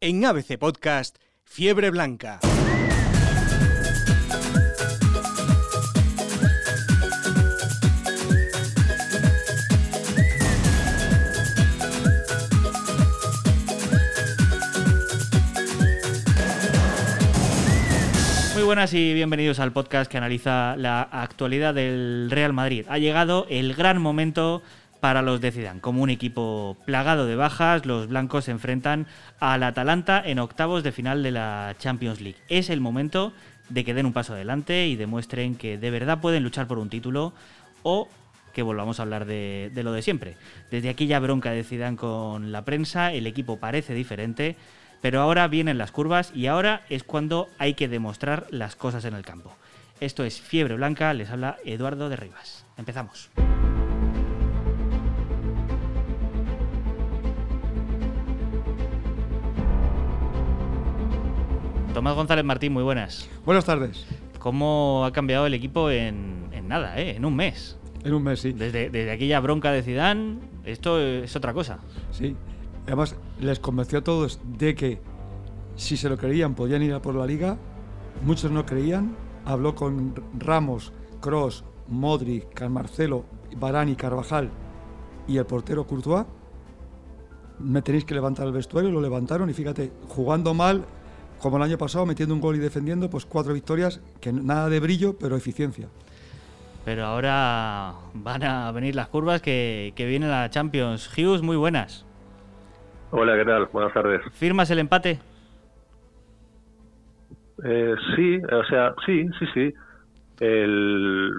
En ABC Podcast, Fiebre Blanca. Muy buenas y bienvenidos al podcast que analiza la actualidad del Real Madrid. Ha llegado el gran momento para los de Zidane. Como un equipo plagado de bajas, los blancos se enfrentan al Atalanta en octavos de final de la Champions League. Es el momento de que den un paso adelante y demuestren que de verdad pueden luchar por un título o que volvamos a hablar de, lo de siempre. Desde aquí ya bronca de Zidane con la prensa, el equipo parece diferente, pero ahora vienen las curvas y ahora es cuando hay que demostrar las cosas en el campo. Esto es Fiebre Blanca, les habla Eduardo de Rivas. Empezamos. Tomás González Martín, muy buenas. Buenas tardes. ¿Cómo ha cambiado el equipo en, en nada, eh? en un mes? En un mes, sí. Desde, desde aquella bronca de Zidane, esto es otra cosa. Sí. Además, les convenció a todos de que si se lo creían podían ir a por la liga. Muchos no creían. Habló con Ramos, Cross, Modric, Marcelo, Barani, Carvajal y el portero Courtois. Me tenéis que levantar el vestuario, lo levantaron y fíjate, jugando mal, como el año pasado, metiendo un gol y defendiendo, pues cuatro victorias, que nada de brillo, pero eficiencia. Pero ahora van a venir las curvas que, que viene la Champions. Hughes, muy buenas. Hola, ¿qué tal? Buenas tardes. ¿Firmas el empate? Eh, sí, o sea, sí, sí, sí. El,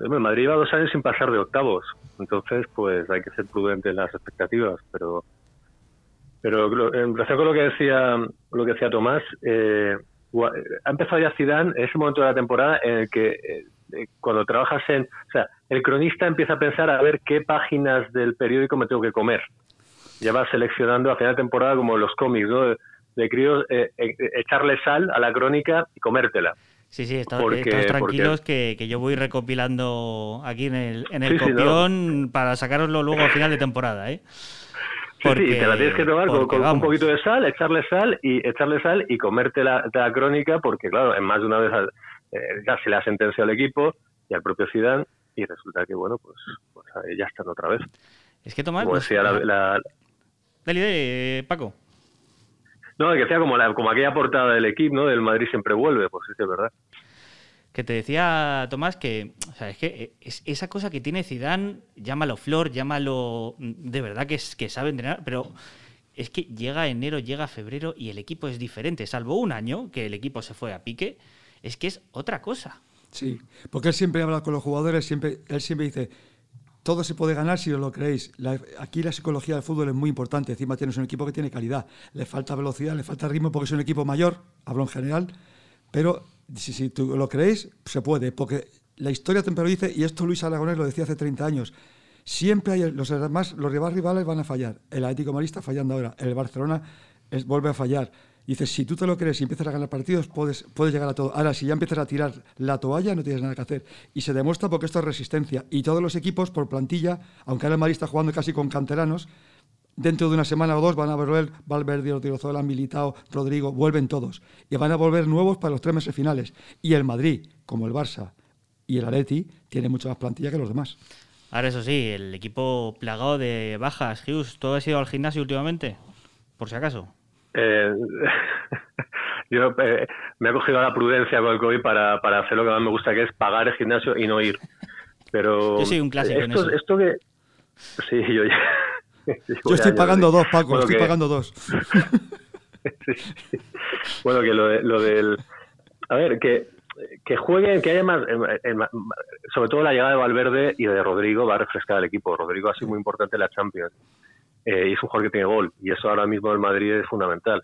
el Madrid lleva dos años sin pasar de octavos, entonces pues hay que ser prudente en las expectativas, pero pero lo- en relación con lo que decía lo que decía Tomás, eh, ha empezado ya Zidane en ese momento de la temporada en el que eh, eh, cuando trabajas en, o sea, el cronista empieza a pensar a ver qué páginas del periódico me tengo que comer. Ya va seleccionando a final de temporada como los cómics, ¿no? De, de críos, eh, echarle sal a la crónica y comértela. Sí, sí, estamos tranquilos porque- que, que yo voy recopilando aquí en el, en el Sí, sí, no. copión para sacaroslo luego al final de temporada, ¿eh? Sí, sí, y te la tienes que tomar con, porque con un poquito de sal, echarle sal y echarle sal y comerte la, la crónica, porque claro, en más de una vez eh, ya se le ha sentenciado al equipo y al propio Zidane y resulta que bueno, pues, pues ya están otra vez. Es que. Como pues, la, la- Dale, dale, Paco. no, que decía como la, como aquella portada del equipo, ¿no? Del Madrid siempre vuelve, pues sí, es verdad. Que te decía Tomás que, o sea, es que eh, es esa cosa que tiene Zidane, llámalo flor, llámalo mm, de verdad que, es, que sabe entrenar, pero es que llega enero, llega febrero y el equipo es diferente, salvo un año que el equipo se fue a pique, es que es otra cosa. Sí, porque él siempre habla con los jugadores, siempre, él siempre dice, todo se puede ganar si os lo creéis. Aquí la psicología del fútbol es muy importante. Encima tienes un equipo que tiene calidad. Le falta velocidad, le falta ritmo porque es un equipo mayor, hablo en general. Pero si, si tú lo creéis, se puede. Porque la historia lo dice, y esto Luis Aragonés lo decía hace 30 años, siempre hay los demás, los rivales van a fallar. El Atlético está fallando ahora. El Barcelona vuelve a fallar. Dice, si tú te lo crees y empiezas a ganar partidos, puedes, puedes llegar a todo. Ahora, si ya empiezas a tirar la toalla, no tienes nada que hacer. Y se demuestra porque esto es resistencia. Y todos los equipos, por plantilla, aunque ahora el Madrid está jugando casi con canteranos, dentro de una semana o dos van a volver Valverde, Odriozola, Militao, Rodrigo, vuelven todos. Y van a volver nuevos para los tres meses finales. Y el Madrid, como el Barça y el Atleti, tiene mucha más plantilla que los demás. Ahora eso sí, el equipo plagado de bajas. Hughes, ¿tú has ido al gimnasio últimamente? Por si acaso. Eh, yo eh, me he cogido la prudencia con el COVID para, para hacer lo que más me gusta, que es pagar el gimnasio y no ir. Pero Yo soy un clásico en esto, eso. esto que... Sí, yo ya... Yo estoy pagando dos, Paco, Bueno, estoy que- pagando dos. Bueno, que lo, de- lo del... A ver, que, que jueguen, que haya más... sobre todo la llegada de Valverde y de Rodrigo va a refrescar al equipo. Rodrigo ha sido muy importante en la Champions. Eh, y es un jugador que tiene gol. Y eso ahora mismo en Madrid es fundamental.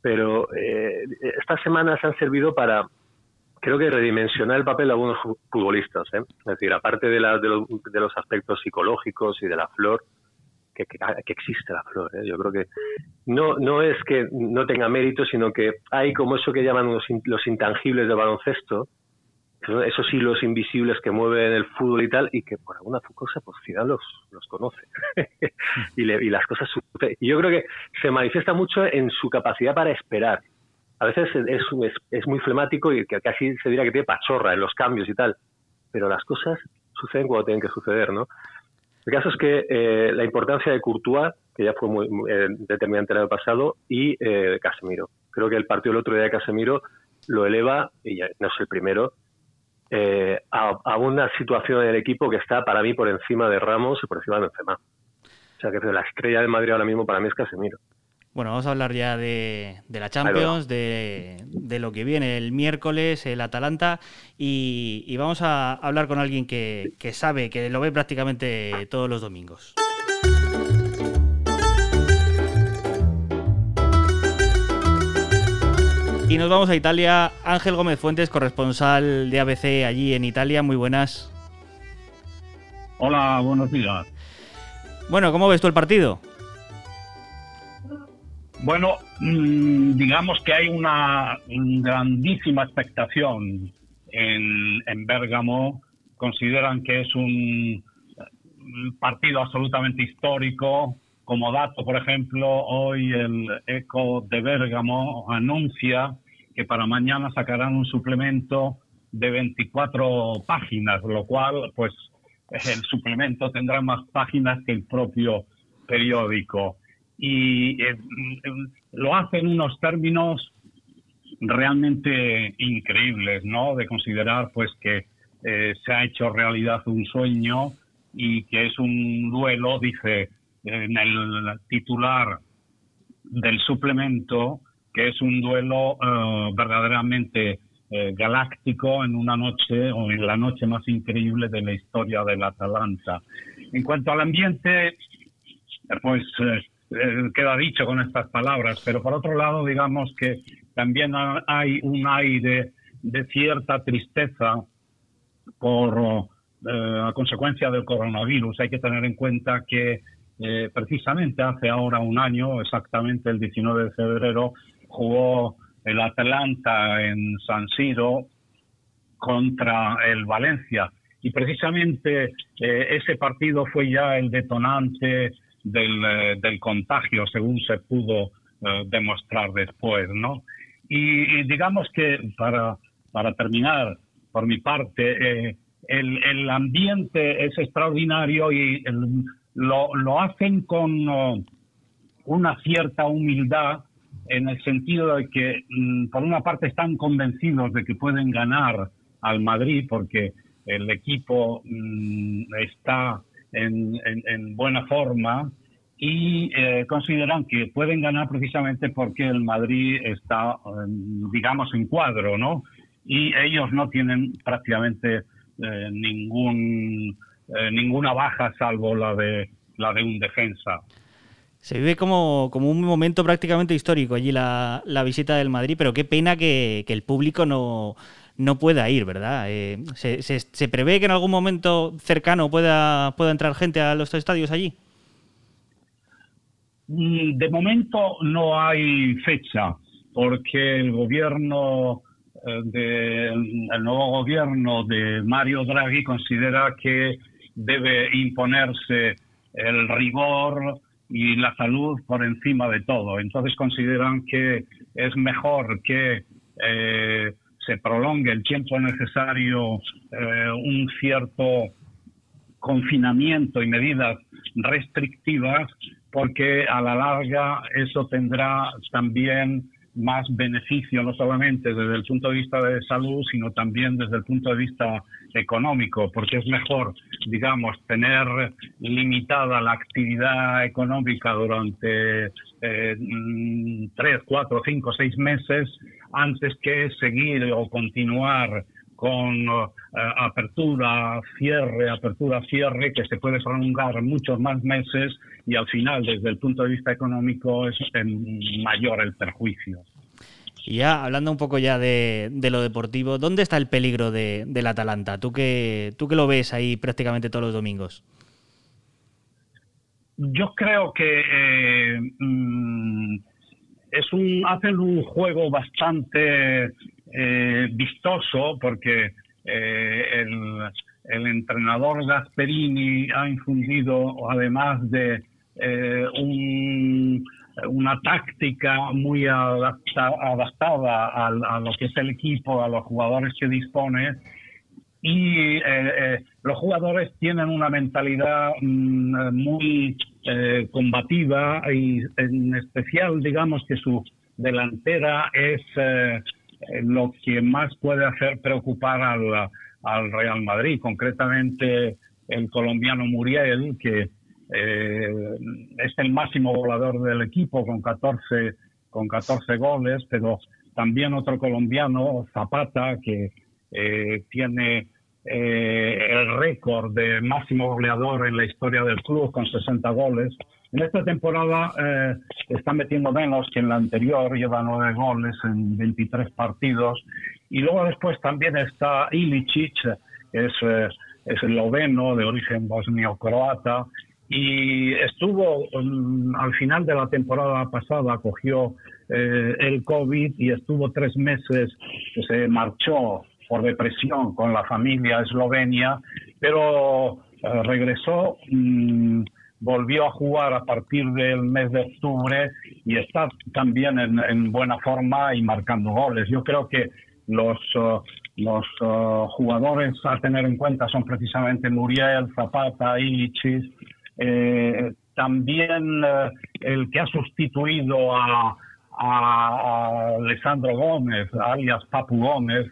Pero eh, estas semanas han servido para, creo que redimensionar el papel de algunos fu- futbolistas. ¿eh? Es decir, aparte de, la- de, los, de los aspectos psicológicos y de la flor, que, que- que existe la flor. ¿eh? Yo creo que no, no es que no tenga mérito, sino que hay como eso que llaman los, los intangibles del baloncesto, esos hilos invisibles que mueven el fútbol y tal, y que por alguna cosa, pues Zidane los, los conoce. y, y las cosas Y yo creo que se manifiesta mucho en su capacidad para esperar. A veces es, es, es muy flemático y que casi se diría que tiene pachorra en los cambios y tal, pero las cosas suceden cuando tienen que suceder, ¿no? El caso es que eh, la importancia de Courtois, que ya fue muy, eh, determinante el año pasado, y eh, Casemiro. Creo que el partido del otro día de Casemiro lo eleva, y ya no es el primero, eh, a, una situación en el equipo que está para mí por encima de Ramos y por encima de Benzema. O sea que la estrella de Madrid ahora mismo para mí es Casemiro. Bueno, vamos a hablar ya de, la Champions, de, lo que viene el miércoles, el Atalanta, y, vamos a hablar con alguien que, que sabe, que lo ve prácticamente todos los domingos. Y nos vamos a Italia. Ángel Gómez Fuentes, corresponsal de ABC allí en Italia. Muy buenas. Hola, buenos días. Bueno, ¿cómo ves tú el partido? Bueno, mm, digamos que hay una grandísima expectación en, en Bérgamo. Consideran que es un partido absolutamente histórico, como dato, por ejemplo, hoy el ECO de Bérgamo anuncia que para mañana sacarán un suplemento de 24 páginas, lo cual, pues, el suplemento tendrá más páginas que el propio periódico. Y eh, lo hace en unos términos realmente increíbles, ¿no? De considerar, pues, que eh, se ha hecho realidad un sueño y que es un duelo, dice en el titular del suplemento, que es un duelo eh, verdaderamente eh, galáctico en una noche o en la noche más increíble de la historia del Atalanta. En cuanto al ambiente, pues eh, queda dicho con estas palabras, pero por otro lado, digamos que también hay un aire de cierta tristeza por a consecuencia del coronavirus. Hay que tener en cuenta que eh, precisamente hace ahora un año, exactamente el 19 de febrero, jugó el Atalanta en San Siro contra el Valencia. Y precisamente eh, ese partido fue ya el detonante del, eh, contagio, según se pudo demostrar después, ¿no? Y, digamos que para, para terminar, por mi parte, el, el ambiente es extraordinario y lo, lo hacen con uh, una cierta humildad en el sentido de que, mm, por una parte, están convencidos de que pueden ganar al Madrid porque el equipo mm, está en, en, buena forma y eh, consideran que pueden ganar precisamente porque el Madrid está, digamos, en cuadro, ¿no? Y ellos no tienen prácticamente eh, ningún eh, ninguna baja salvo la de la de un defensa. Se vive como, como un momento prácticamente histórico allí la, la visita del Madrid, pero qué pena que, el público no, no pueda ir, ¿verdad? Eh, se, se, prevé que en algún momento cercano pueda, pueda entrar gente a los estadios allí? Mm, de momento no hay fecha, porque el gobierno el nuevo gobierno de Mario Draghi considera que debe imponerse el rigor y la salud por encima de todo. Entonces consideran que es mejor que eh, se prolongue el tiempo necesario eh, un cierto confinamiento y medidas restrictivas porque a la larga eso tendrá también más beneficio, no solamente desde el punto de vista de salud, sino también desde el punto de vista económico, porque es mejor, digamos, tener limitada la actividad económica durante eh, tres, cuatro, cinco, seis meses antes que seguir o continuar con eh, apertura, cierre, apertura, cierre, que se puede prolongar muchos más meses y al final, desde el punto de vista económico, es mayor el perjuicio. Y ya hablando un poco ya de, lo deportivo, ¿dónde está el peligro de, del Atalanta? ¿Tú que, ¿Tú que lo ves ahí prácticamente todos los domingos? Yo creo que eh, mm, es un, hacen un juego bastante eh, vistoso porque el, el, entrenador Gasperini ha infundido, además de un una táctica muy adaptada a, lo que es el equipo, a los jugadores que dispone. Y eh, eh, los jugadores tienen una mentalidad mm, muy eh, combativa y en especial, digamos que su delantera es lo que más puede hacer preocupar al, al Real Madrid, concretamente el colombiano Muriel, que eh, es el máximo volador del equipo con 14, con 14 goles, pero también otro colombiano, Zapata, que eh, tiene eh, el récord de máximo goleador en la historia del club con 60 goles. En esta temporada eh, está metiendo menos que en la anterior, lleva nueve goles en 23 partidos. Y luego después también está Ilicic, es, es esloveno de origen bosnio-croata, y estuvo mm, al final de la temporada pasada, cogió eh, el COVID y estuvo tres meses, se marchó por depresión con la familia a Eslovenia, pero eh, regresó, mm, volvió a jugar a partir del mes de octubre y está también en, buena forma y marcando goles. Yo creo que los, uh, los uh, jugadores a tener en cuenta son precisamente Muriel, Zapata, Ilichis, eh, también eh, el que ha sustituido a, Alessandro Gómez, alias Papu Gómez,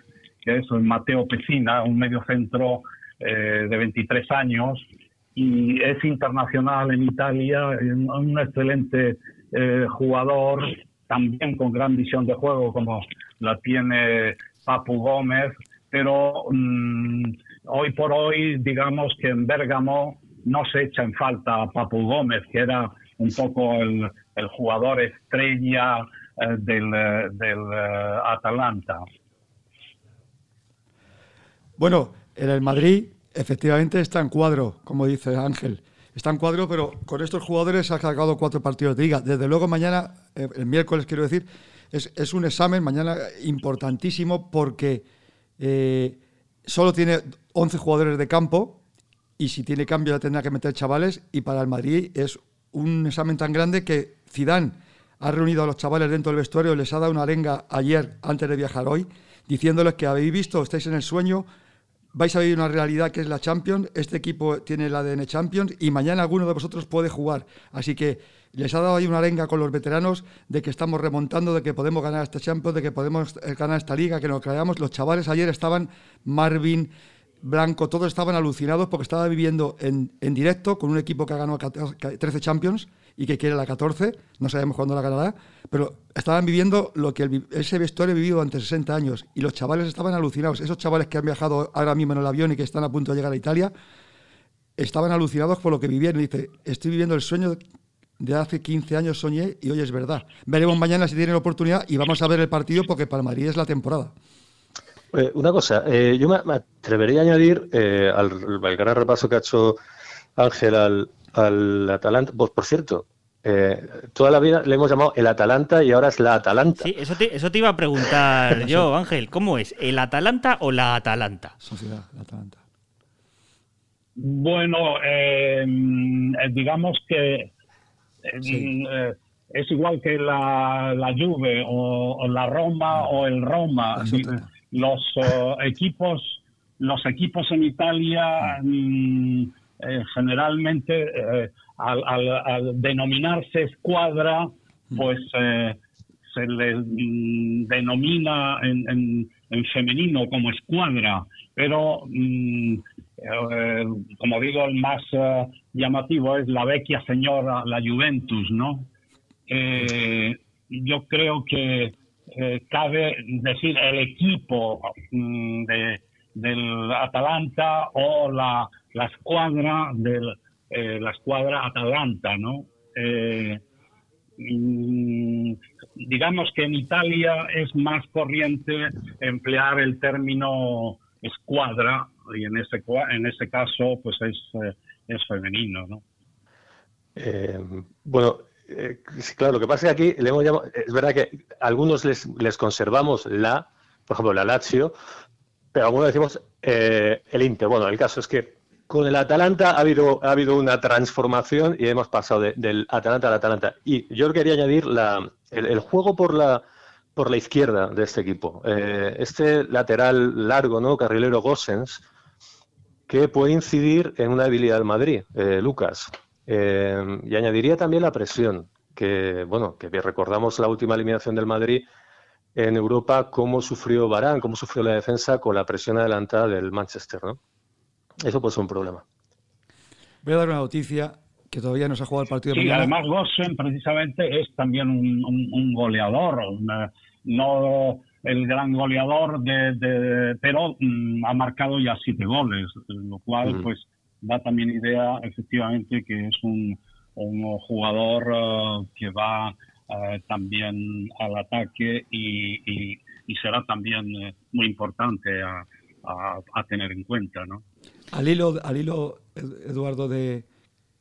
que es Mateo Pesina, un mediocentro eh, de 23 años y es internacional en Italia, un excelente eh, jugador, también con gran visión de juego como la tiene Papu Gómez, pero mm, hoy por hoy digamos que en Bérgamo no se echa en falta a Papu Gómez, que era un poco el, jugador estrella eh, del, eh, eh, Atalanta. Bueno, en el Madrid efectivamente está en cuadro, como dice Ángel. Está en cuadro, pero con estos jugadores ha sacado cuatro partidos de liga. Desde luego mañana, el miércoles quiero decir, es, un examen mañana importantísimo porque solo tiene 11 jugadores de campo, y si tiene cambio ya tendrá que meter chavales y para el Madrid es un examen tan grande que Zidane ha reunido a los chavales dentro del vestuario, les ha dado una arenga ayer antes de viajar hoy, diciéndoles que habéis visto, estáis en el sueño, vais a vivir una realidad que es la Champions, este equipo tiene el ADN Champions y mañana alguno de vosotros puede jugar. Así que les ha dado ahí una arenga con los veteranos de que estamos remontando, de que podemos ganar esta Champions, de que podemos eh, ganar esta liga, que nos creamos. Los chavales ayer estaban, Marvin, Blanco, todos estaban alucinados porque estaba viviendo en, directo con un equipo que ha ganado 13 Champions y que quiere la 14, no sabemos cuándo la ganará, pero estaban viviendo lo que ese vestuario ha vivido durante 60 años y los chavales estaban alucinados. Esos chavales que han viajado ahora mismo en el avión y que están a punto de llegar a Italia, estaban alucinados por lo que vivían y dice, estoy viviendo el sueño de hace 15 años soñé y hoy es verdad. Veremos mañana si tienen la oportunidad y vamos a ver el partido porque para Madrid es la temporada. Eh, una cosa, eh, yo me, atrevería a añadir eh, al, gran repaso que ha hecho Ángel al, al Atalanta. Pues, por cierto, toda la vida le hemos llamado el Atalanta y ahora es la Atalanta. Sí, eso te, eso te iba a preguntar yo, Ángel. ¿Cómo es? ¿El Atalanta o la Atalanta? Sociedad, la Atalanta. Bueno, digamos que es igual que la, la Juve o, la Roma o el Roma los eh, equipos los equipos en Italia mm, eh, generalmente eh, al, denominarse escuadra pues se les mm, denomina en, femenino como escuadra pero mm, como digo el más llamativo es la vecchia señora la Juventus no yo creo que eh, cabe decir el equipo mm, de, del Atalanta o la, la escuadra del eh, la escuadra Atalanta, ¿no? Eh, mm, digamos que en Italia es más corriente emplear el término escuadra y en ese en ese caso pues es, es femenino, ¿no? bueno, eh, claro, lo que pasa es que aquí le hemos llamado, es verdad que algunos les, les conservamos la, por ejemplo, la Lazio, pero algunos decimos eh, el Inter. Bueno, el caso es que con el Atalanta ha habido, ha habido una transformación y hemos pasado del Atalanta al Atalanta. Y yo quería añadir la, el, juego por la, por la izquierda de este equipo. Eh, este lateral largo, ¿no? Carrilero Gossens, que puede incidir en una debilidad del Madrid, eh, Lucas. Y añadiría también la presión, que bueno, que recordamos la última eliminación del Madrid en Europa, cómo sufrió Barán, cómo sufrió la defensa con la presión adelantada del Manchester, ¿no? Eso puede ser un problema. Voy a dar una noticia que todavía no se ha jugado el partido. Sí, además Gossen precisamente es también un, goleador, no el gran goleador, de, pero mm, ha marcado ya siete goles, lo cual pues da también idea efectivamente que es un, jugador eh, que va eh, también al ataque y, será también eh, muy importante a, a, tener en cuenta, ¿no? Al hilo, al hilo Eduardo, de,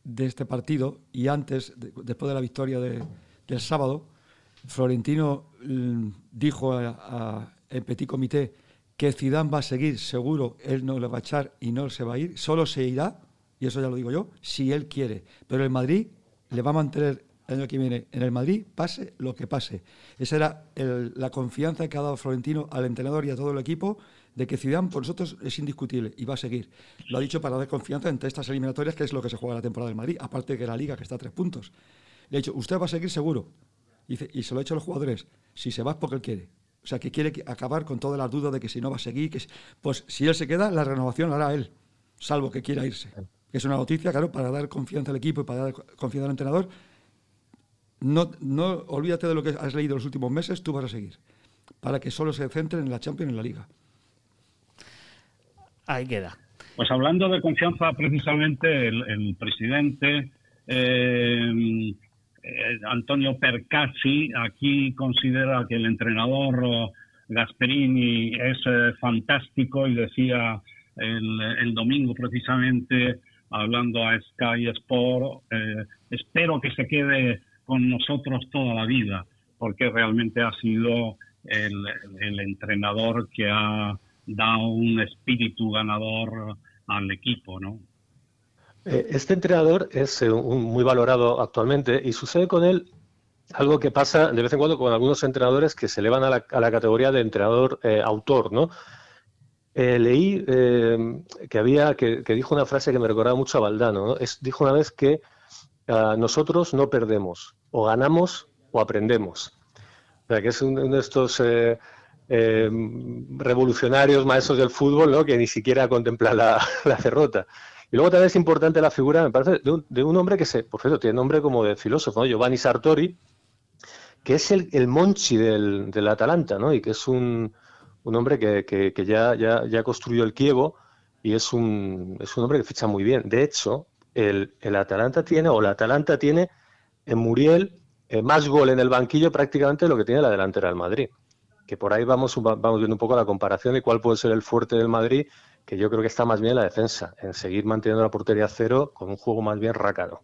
de este partido y antes, después de la victoria del sábado, Florentino mm, dijo a, en Petit Comité que Zidane va a seguir seguro, él no le va a echar y no se va a ir, solo se irá, y eso ya lo digo yo, si él quiere. Pero el Madrid le va a mantener el año que viene en el Madrid, pase lo que pase. Esa era la confianza que ha dado Florentino al entrenador y a todo el equipo de que Zidane por nosotros es indiscutible y va a seguir. Lo ha dicho para dar confianza entre estas eliminatorias, que es lo que se juega la temporada del Madrid, aparte que la Liga, que está a tres puntos. Le ha dicho, usted va a seguir seguro. Y, se lo ha dicho a los jugadores, si se va es porque él quiere. O sea, que quiere acabar con todas las dudas de que si no va a seguir, que pues si él se queda, la renovación la hará él, salvo que quiera irse. Es una noticia, claro, para dar confianza al equipo y para dar confianza al entrenador. No, no olvídate de lo que has leído los últimos meses, tú vas a seguir. Para que solo se centren en la Champions y en la Liga. Ahí queda. Pues hablando de confianza, precisamente el, presidente eh, eh, Antonio Percassi aquí considera que el entrenador Gasperini es eh, fantástico y decía el, domingo precisamente hablando a Sky Sport, espero que se quede con nosotros toda la vida, porque realmente ha sido el entrenador que ha da un espíritu ganador al equipo, ¿no? Eh, este entrenador es eh, muy valorado actualmente y sucede con él algo que pasa de vez en cuando con algunos entrenadores que se elevan a la, categoría de entrenador eh, autor, ¿no? leí que había que, dijo una frase que me recordaba mucho a Valdano. Dijo una vez que ah, nosotros no perdemos, o ganamos o aprendemos. O sea, que es uno de estos eh, revolucionarios, maestros del fútbol, que ni siquiera contemplan la, derrota. Y luego también es importante la figura, me parece, de un, hombre que se, por cierto, tiene nombre como de filósofo, Giovanni Sartori, que es el, Monchi del, del, Atalanta, ¿no? Y que es un, un hombre que, que, ya, ya, ya, construyó el Kievo y es un, es un hombre que ficha muy bien. De hecho, el, el Atalanta tiene, o la Atalanta tiene en Muriel eh, más gol en el banquillo prácticamente de lo que tiene la delantera del Madrid que por ahí vamos, vamos viendo un poco la comparación de cuál puede ser el fuerte del Madrid, que yo creo que está más bien en la defensa, en seguir manteniendo la portería cero con un juego más bien rácaro.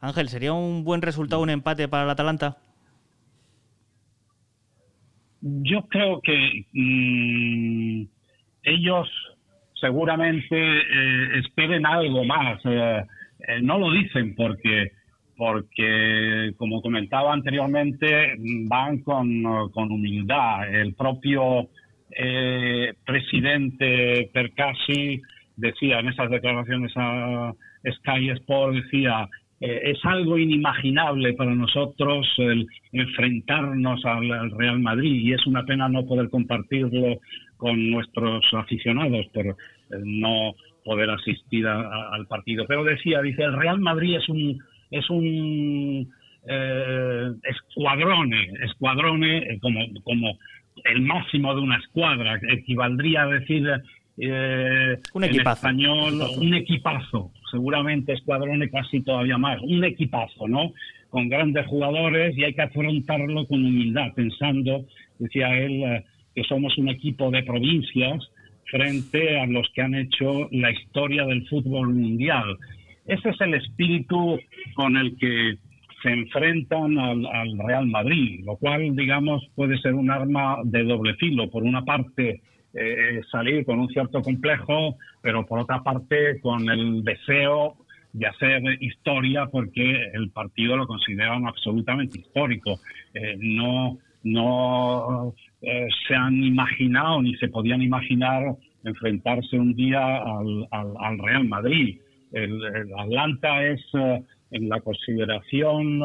Ángel, ¿sería un buen resultado un empate para el Atalanta? Yo creo que mm, ellos seguramente eh, esperen algo más. Eh, eh, no lo dicen porque porque, como comentaba anteriormente, van con, humildad. El propio presidente Percasi decía en esas declaraciones a Sky Sport, decía, es algo inimaginable para nosotros el enfrentarnos al, Real Madrid y es una pena no poder compartirlo con nuestros aficionados por eh, no poder asistir al partido. Pero decía, dice, el Real Madrid es un es un eh, escuadrone, escuadrone eh, como, como el máximo de una escuadra, equivaldría a decir eh, un equipazo. en español un equipazo, seguramente escuadrone casi todavía más, un equipazo, ¿no? Con grandes jugadores y hay que afrontarlo con humildad, pensando, decía él, eh, que somos un equipo de provincias frente a los que han hecho la historia del fútbol mundial ese es el espíritu con el que se enfrentan al, Real Madrid, lo cual, digamos, puede ser un arma de doble filo. Por una parte, eh, salir con un cierto complejo, pero por otra parte con el deseo de hacer historia porque el partido lo consideran absolutamente histórico. Eh, no no eh, se han imaginado ni se podían imaginar enfrentarse un día al, al, Real Madrid. El, Atlanta es en la consideración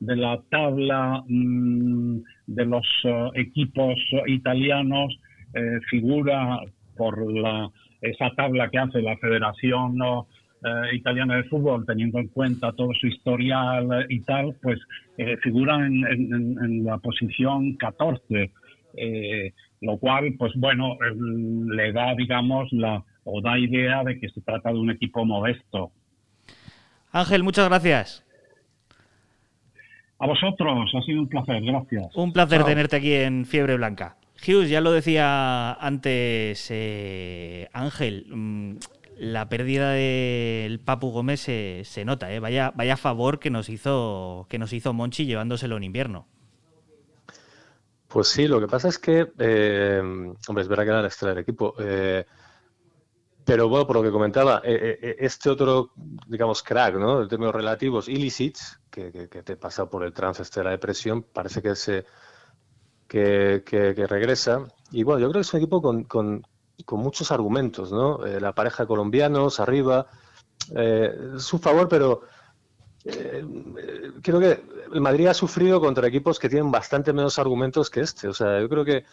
de la tabla mm, de los equipos italianos eh, figura por esa tabla que hace la Federación eh, Italiana de Fútbol, teniendo en cuenta todo su historial y tal, pues eh, figura en, la posición 14, lo cual, pues bueno, le da, digamos, la o da idea de que se trata de un equipo modesto. Ángel, muchas gracias. A vosotros, ha sido un placer, gracias. Un placer tenerte aquí en Fiebre Blanca. Hughes, ya lo decía antes eh, Ángel, mm, la pérdida del Papu Gómez se, nota, ¿eh? vaya, vaya favor que nos hizo que nos hizo Monchi llevándoselo en invierno. Pues sí, lo que pasa es que, eh, hombre, es verdad que era la estrella del equipo. Eh, pero bueno, por lo que comentaba, este otro, digamos, crack, ¿no? De términos relativos, Ilicic, que, que, te pasa por el trance este de la depresión, parece que se que, regresa. Y bueno, yo creo que es un equipo con, con, muchos argumentos, ¿no? Eh, la pareja colombianos arriba, eh, su favor, pero eh, creo que el Madrid ha sufrido contra equipos que tienen bastante menos argumentos que este. O sea, yo creo que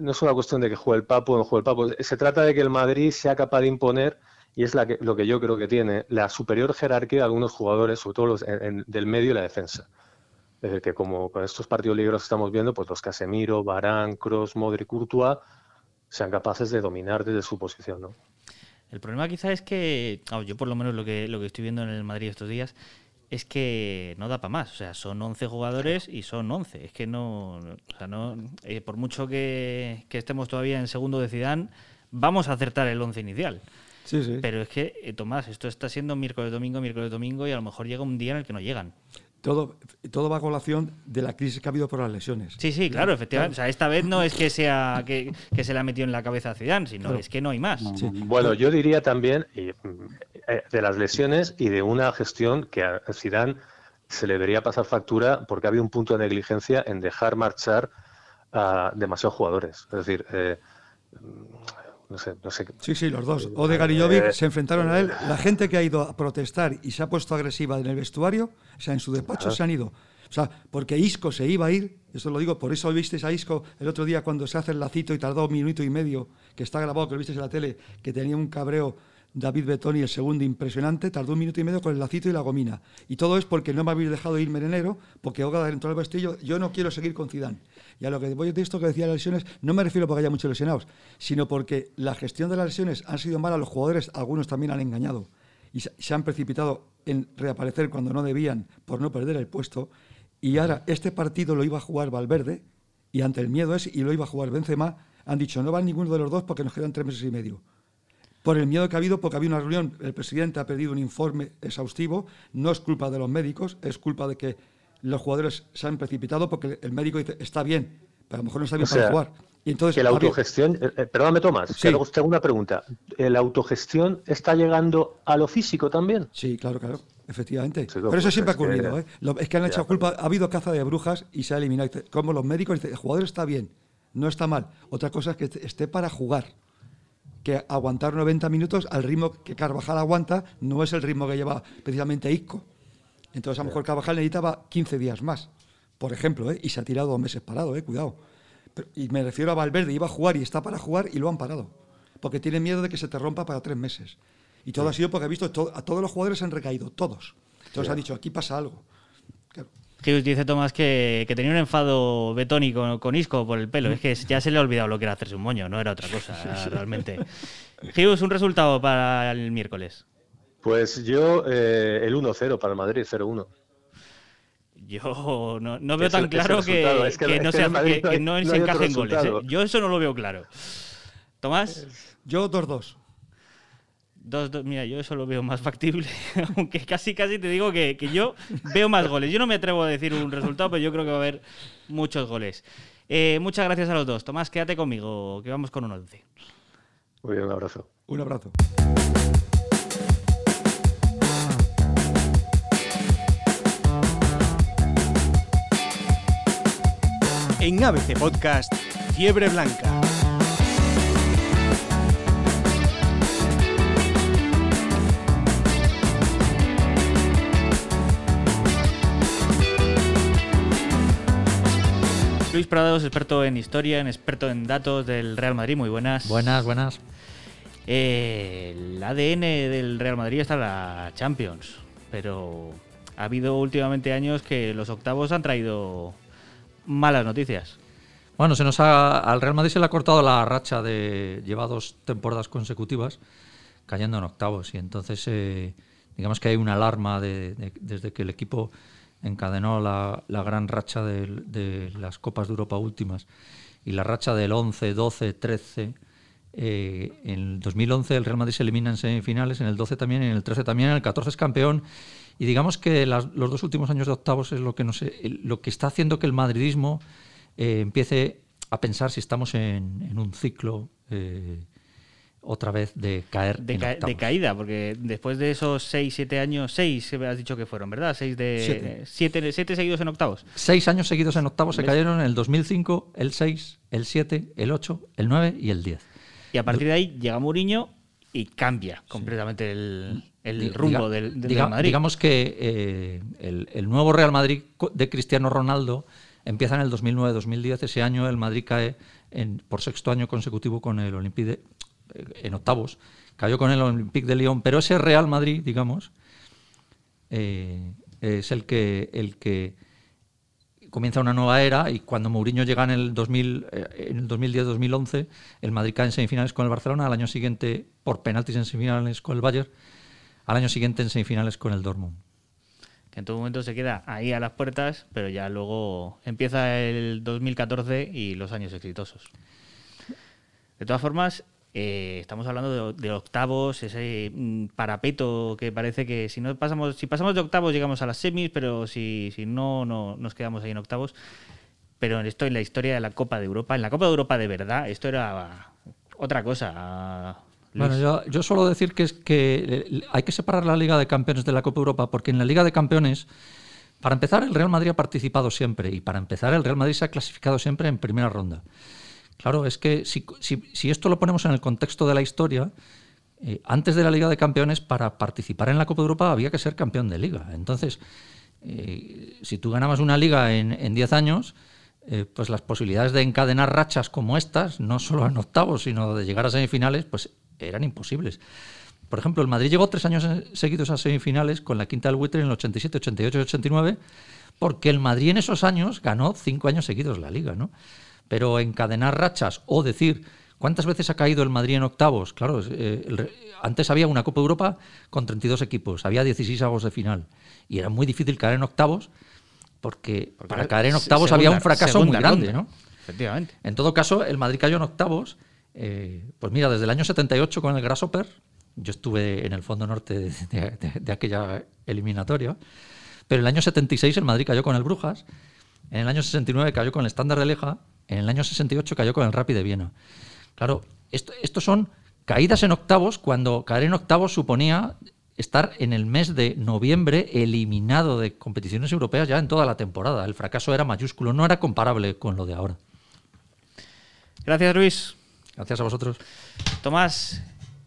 no es una cuestión de que juegue el Papo o no juegue el Papo. Se trata de que el Madrid sea capaz de imponer, y es la que, lo que yo creo que tiene, la superior jerarquía de algunos jugadores, sobre todo los del medio y la defensa. Es decir, que como con estos partidos libres estamos viendo, pues los Casemiro, Barán, Cross, Modric, Courtois sean capaces de dominar desde su posición, ¿no? El problema quizá es que, yo por lo menos lo que, lo que estoy viendo en el Madrid estos días, es que no da para más. O sea, son 11 jugadores y son 11. Es que no. O sea, no eh, por mucho que, estemos todavía en segundo de Zidane, vamos a acertar el 11 inicial. Sí, sí. Pero es que, eh, Tomás, esto está siendo miércoles, domingo, miércoles, domingo y a lo mejor llega un día en el que no llegan todo, todo va a colación de la crisis que ha habido por las lesiones. Sí, sí, claro, efectivamente. O sea, esta vez no es que sea que, se le ha metido en la cabeza a Zidane, sino es que no hay más. Bueno, yo diría también eh, de las lesiones y de una gestión que a Zidane se le debería pasar factura porque había un punto de negligencia en dejar marchar a demasiados jugadores. Es decir, eh, no sé, no sé. Sí, sí, los dos. Odegaard y Jovic se enfrentaron a él. La gente que ha ido a protestar y se ha puesto agresiva en el vestuario, o sea, en su despacho se han ido. O sea, porque Isco se iba a ir, eso lo digo, por eso visteis a Isco el otro día cuando se hace el lacito y tardó un minuto y medio, que está grabado, que lo visteis en la tele, que tenía un cabreo David Betoni, el segundo impresionante, tardó un minuto y medio con el lacito y la gomina. Y todo es porque no me habéis dejado irme en enero, porque Oga entró al vestillo, yo no quiero seguir con Zidane. Y a lo que voy de esto que decía las lesiones, no me refiero porque haya muchos lesionados, sino porque la gestión de las lesiones han sido mala, los jugadores, algunos también han engañado y se han precipitado en reaparecer cuando no debían por no perder el puesto. Y ahora este partido lo iba a jugar Valverde y ante el miedo es y lo iba a jugar Benzema, han dicho no van ninguno de los dos porque nos quedan tres meses y medio por el miedo que ha habido, porque había una reunión, el presidente ha pedido un informe exhaustivo, no es culpa de los médicos, es culpa de que los jugadores se han precipitado porque el médico dice, está bien, pero a lo mejor no está bien para jugar. Y entonces, que la autogestión, eh, eh, perdóname Tomás, sí. tengo una pregunta. ¿La autogestión está llegando a lo físico también? Sí, claro, claro. Efectivamente. pero eso siempre ha ocurrido. ¿eh? es que han hecho culpa, ha habido caza de brujas y se ha eliminado. Como los médicos dicen, el jugador está bien, no está mal. Otra cosa es que esté para jugar que aguantar 90 minutos al ritmo que Carvajal aguanta no es el ritmo que lleva precisamente Isco. Entonces, a lo mejor Carvajal necesitaba 15 días más, por ejemplo, ¿eh? y se ha tirado dos meses parado, ¿eh? cuidado. y me refiero a Valverde, iba a jugar y está para jugar y lo han parado, porque tiene miedo de que se te rompa para tres meses. Y todo ha sido porque ha visto, a todos los jugadores han recaído, todos. Entonces ha dicho, aquí pasa algo. Dice Tomás que, tenía un enfado betónico con, Isco por el pelo. Es que ya se le ha olvidado lo que era hacerse un moño, no era otra cosa, realmente. Gius, un resultado para el miércoles. Pues yo, eh, el 1-0 para el Madrid, 0-1. Yo no, veo tan claro que, no se, encajen goles. ¿eh? Yo eso no lo veo claro. ¿Tomás? Yo 2-2. Dos, dos, mira, yo eso lo veo más factible, aunque casi casi te digo que, que, yo veo más goles. Yo no me atrevo a decir un resultado, pero yo creo que va a haber muchos goles. Eh, muchas gracias a los dos. Tomás, quédate conmigo, que vamos con un 11. Muy bien, un abrazo. Un abrazo. En ABC Podcast, Fiebre Blanca. Luis Prados, experto en historia, en experto en datos del Real Madrid. Muy buenas. Buenas, buenas. Eh, el ADN del Real Madrid está en la Champions, pero ha habido últimamente años que los octavos han traído malas noticias. Bueno, se nos ha, al Real Madrid se le ha cortado la racha de lleva dos temporadas consecutivas cayendo en octavos y entonces eh, digamos que hay una alarma de- de- desde que el equipo encadenó la, gran racha de, las Copas de Europa últimas y la racha del 11, 12, 13. eh, en el 2011 el Real Madrid se elimina en semifinales, en el 12 también, en el 13 también, en el 14 es campeón. Y digamos que los dos últimos años de octavos es lo que, lo que está haciendo que el madridismo eh, empiece a pensar si estamos en, en un ciclo eh, otra vez de caer De, en ca- de caída, porque después de esos 6, 7 años, 6 has dicho que fueron, ¿verdad? 6 de. Siete. 7 seguidos en octavos. Seis años seguidos en octavos se ¿Ves? cayeron en el 2005, el 6, el 7, el 8, el 9 y el 10. Y a partir de ahí llega Mourinho y cambia completamente el, el rumbo diga- del, del diga- Real Madrid. Digamos que eh, el, el nuevo Real Madrid de Cristiano Ronaldo empieza en el 2009-2010. Ese año el Madrid cae en, por sexto año consecutivo con el Olympique de- eh, en octavos. Cayó con el Olympique de Lyon, pero ese Real Madrid, digamos, eh, es el que, el que comienza una nueva era y cuando Mourinho llega en el, 2000, eh, en el 2010-2011, el Madrid cae en semifinales con el Barcelona, al año siguiente por penaltis en semifinales con el Bayern, al año siguiente en semifinales con el Dortmund. que en todo momento se queda ahí a las puertas, pero ya luego empieza el 2014 y los años exitosos. De todas formas, eh, estamos hablando de, de octavos, ese mm, parapeto que parece que si no pasamos, si pasamos de octavos llegamos a las semis, pero si, si no, no nos quedamos ahí en octavos. Pero esto en la historia de la Copa de Europa, en la Copa de Europa de verdad, esto era otra cosa. Bueno, yo, suelo decir que, es que hay que separar la Liga de Campeones de la Copa Europa, porque en la Liga de Campeones, para empezar, el Real Madrid ha participado siempre, y para empezar, el Real Madrid se ha clasificado siempre en primera ronda. Claro, es que si, si- si esto lo ponemos en el contexto de la historia, eh, antes de la Liga de Campeones, para participar en la Copa de Europa había que ser campeón de liga. Entonces, eh, si tú ganabas una liga en en 10 años, eh, pues las posibilidades de encadenar rachas como estas, no solo en octavos, sino de llegar a semifinales, pues eran imposibles. Por ejemplo, el Madrid llegó tres años seguidos a semifinales con la quinta del buitre en el 87, 88 y 89, porque el Madrid en esos años ganó cinco años seguidos la liga, ¿no? Pero encadenar rachas o decir cuántas veces ha caído el Madrid en octavos, claro, eh, el antes había una Copa de Europa con 32 equipos, había 16 avos de final y era muy difícil caer en octavos porque, Porque para caer en octavos había un fracaso muy grande, ronda. ¿no? Efectivamente. En todo caso, el Madrid cayó en octavos. eh, pues mira, desde el año 78 con el Grasshopper, yo estuve en el fondo norte de, de- de- de aquella eliminatoria, pero en el año 76 el Madrid cayó con el Brujas, en el año 69 cayó con el Estándar de Leja, en el año 68 cayó con el Rapid de Viena. Claro, esto, estos son caídas en octavos cuando caer en octavos suponía estar en el mes de noviembre eliminado de competiciones europeas ya en toda la temporada. El fracaso era mayúsculo, no era comparable con lo de ahora. Gracias, Luis. Gracias a vosotros. Tomás,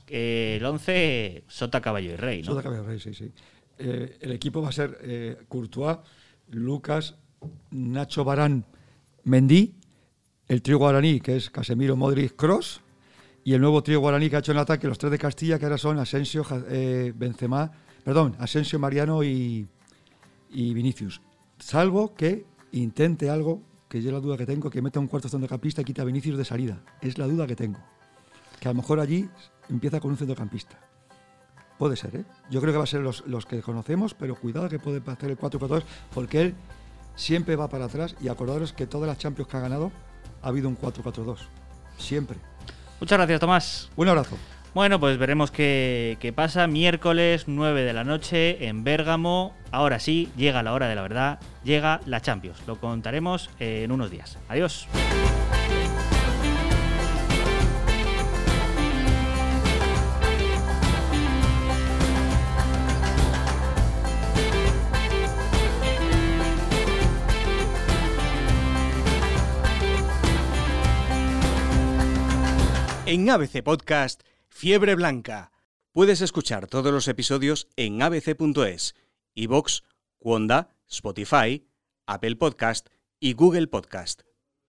eh, el 11, Sota, Caballo y Rey, ¿no? Sota Caballo Rey, sí, sí. Eh, el equipo va a ser eh, Courtois, Lucas, Nacho Barán, Mendy, el trío guaraní, que es Casemiro, Modric, Cross, y el nuevo trío guaraní que ha hecho en ataque, los tres de Castilla, que ahora son Asensio, eh, Benzema, perdón, Asensio, Mariano y, y Vinicius. Salvo que intente algo, que yo la duda que tengo, que meta un cuarto centrocampista y quita a Vinicius de salida. Es la duda que tengo. Que a lo mejor allí empieza con un centrocampista. Puede ser, ¿eh? Yo creo que va a ser los, los que conocemos, pero cuidado que puede hacer el 4-4-2, porque él siempre va para atrás y acordaros que todas las Champions que ha ganado ha habido un 4-4-2. Siempre. Muchas gracias, Tomás. Un abrazo. Bueno, pues veremos qué, qué, pasa. Miércoles 9 de la noche en Bérgamo. Ahora sí, llega la hora de la verdad. Llega la Champions. Lo contaremos en unos días. Adiós. En ABC Podcast, Fiebre Blanca. Puedes escuchar todos los episodios en abc.es, iVoox, Wanda, Spotify, Apple Podcast y Google Podcast.